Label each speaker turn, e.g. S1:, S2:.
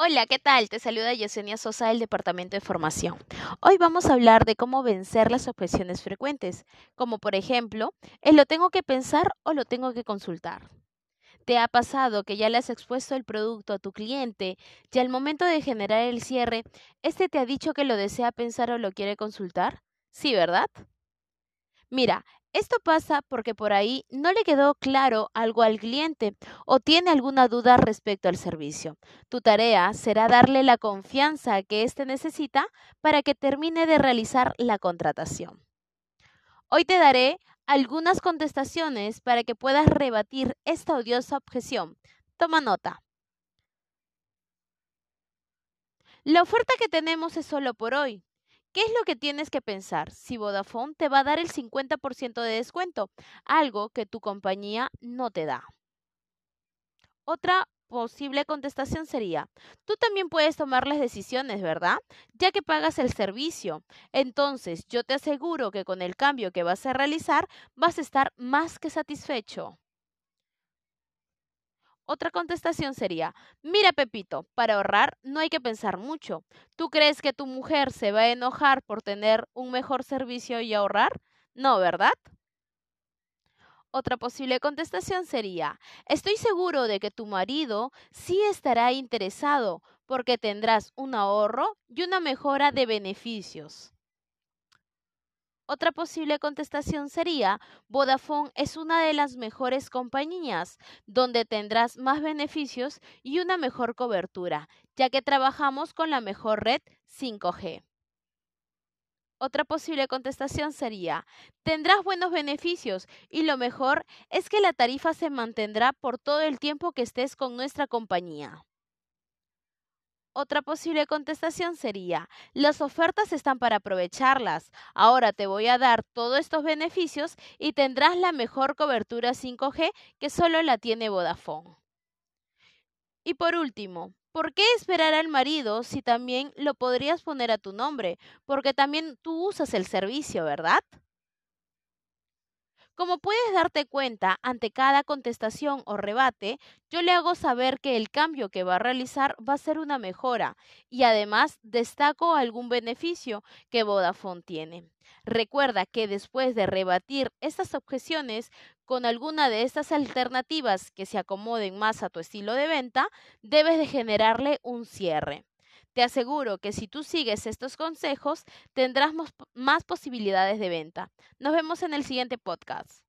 S1: Hola, ¿qué tal? Te saluda Yesenia Sosa del Departamento de Formación. Hoy vamos a hablar de cómo vencer las objeciones frecuentes, como por ejemplo, ¿el lo tengo que pensar o lo tengo que consultar? ¿Te ha pasado que ya le has expuesto el producto a tu cliente y al momento de generar el cierre, este te ha dicho que lo desea pensar o lo quiere consultar? Sí, ¿verdad? Mira, esto pasa porque por ahí no le quedó claro algo al cliente o tiene alguna duda respecto al servicio. Tu tarea será darle la confianza que éste necesita para que termine de realizar la contratación. Hoy te daré algunas contestaciones para que puedas rebatir esta odiosa objeción. Toma nota. La oferta que tenemos es solo por hoy. ¿Qué es lo que tienes que pensar si Vodafone te va a dar el 50% de descuento? Algo que tu compañía no te da. Otra posible contestación sería, tú también puedes tomar las decisiones, ¿verdad? Ya que pagas el servicio. Entonces, yo te aseguro que con el cambio que vas a realizar vas a estar más que satisfecho. Otra contestación sería, mira Pepito, para ahorrar no hay que pensar mucho. ¿Tú crees que tu mujer se va a enojar por tener un mejor servicio y ahorrar? No, ¿verdad? Otra posible contestación sería, estoy seguro de que tu marido sí estará interesado porque tendrás un ahorro y una mejora de beneficios. Otra posible contestación sería, Vodafone es una de las mejores compañías, donde tendrás más beneficios y una mejor cobertura, ya que trabajamos con la mejor red 5G. Otra posible contestación sería, tendrás buenos beneficios y lo mejor es que la tarifa se mantendrá por todo el tiempo que estés con nuestra compañía. Otra posible contestación sería, las ofertas están para aprovecharlas. Ahora te voy a dar todos estos beneficios y tendrás la mejor cobertura 5G que solo la tiene Vodafone. Y por último, ¿por qué esperar al marido si también lo podrías poner a tu nombre? Porque también tú usas el servicio, ¿verdad? Como puedes darte cuenta, ante cada contestación o rebate, yo le hago saber que el cambio que va a realizar va a ser una mejora y además destaco algún beneficio que Vodafone tiene. Recuerda que después de rebatir estas objeciones con alguna de estas alternativas que se acomoden más a tu estilo de venta, debes de generarle un cierre. Te aseguro que si tú sigues estos consejos, tendrás más posibilidades de venta. Nos vemos en el siguiente podcast.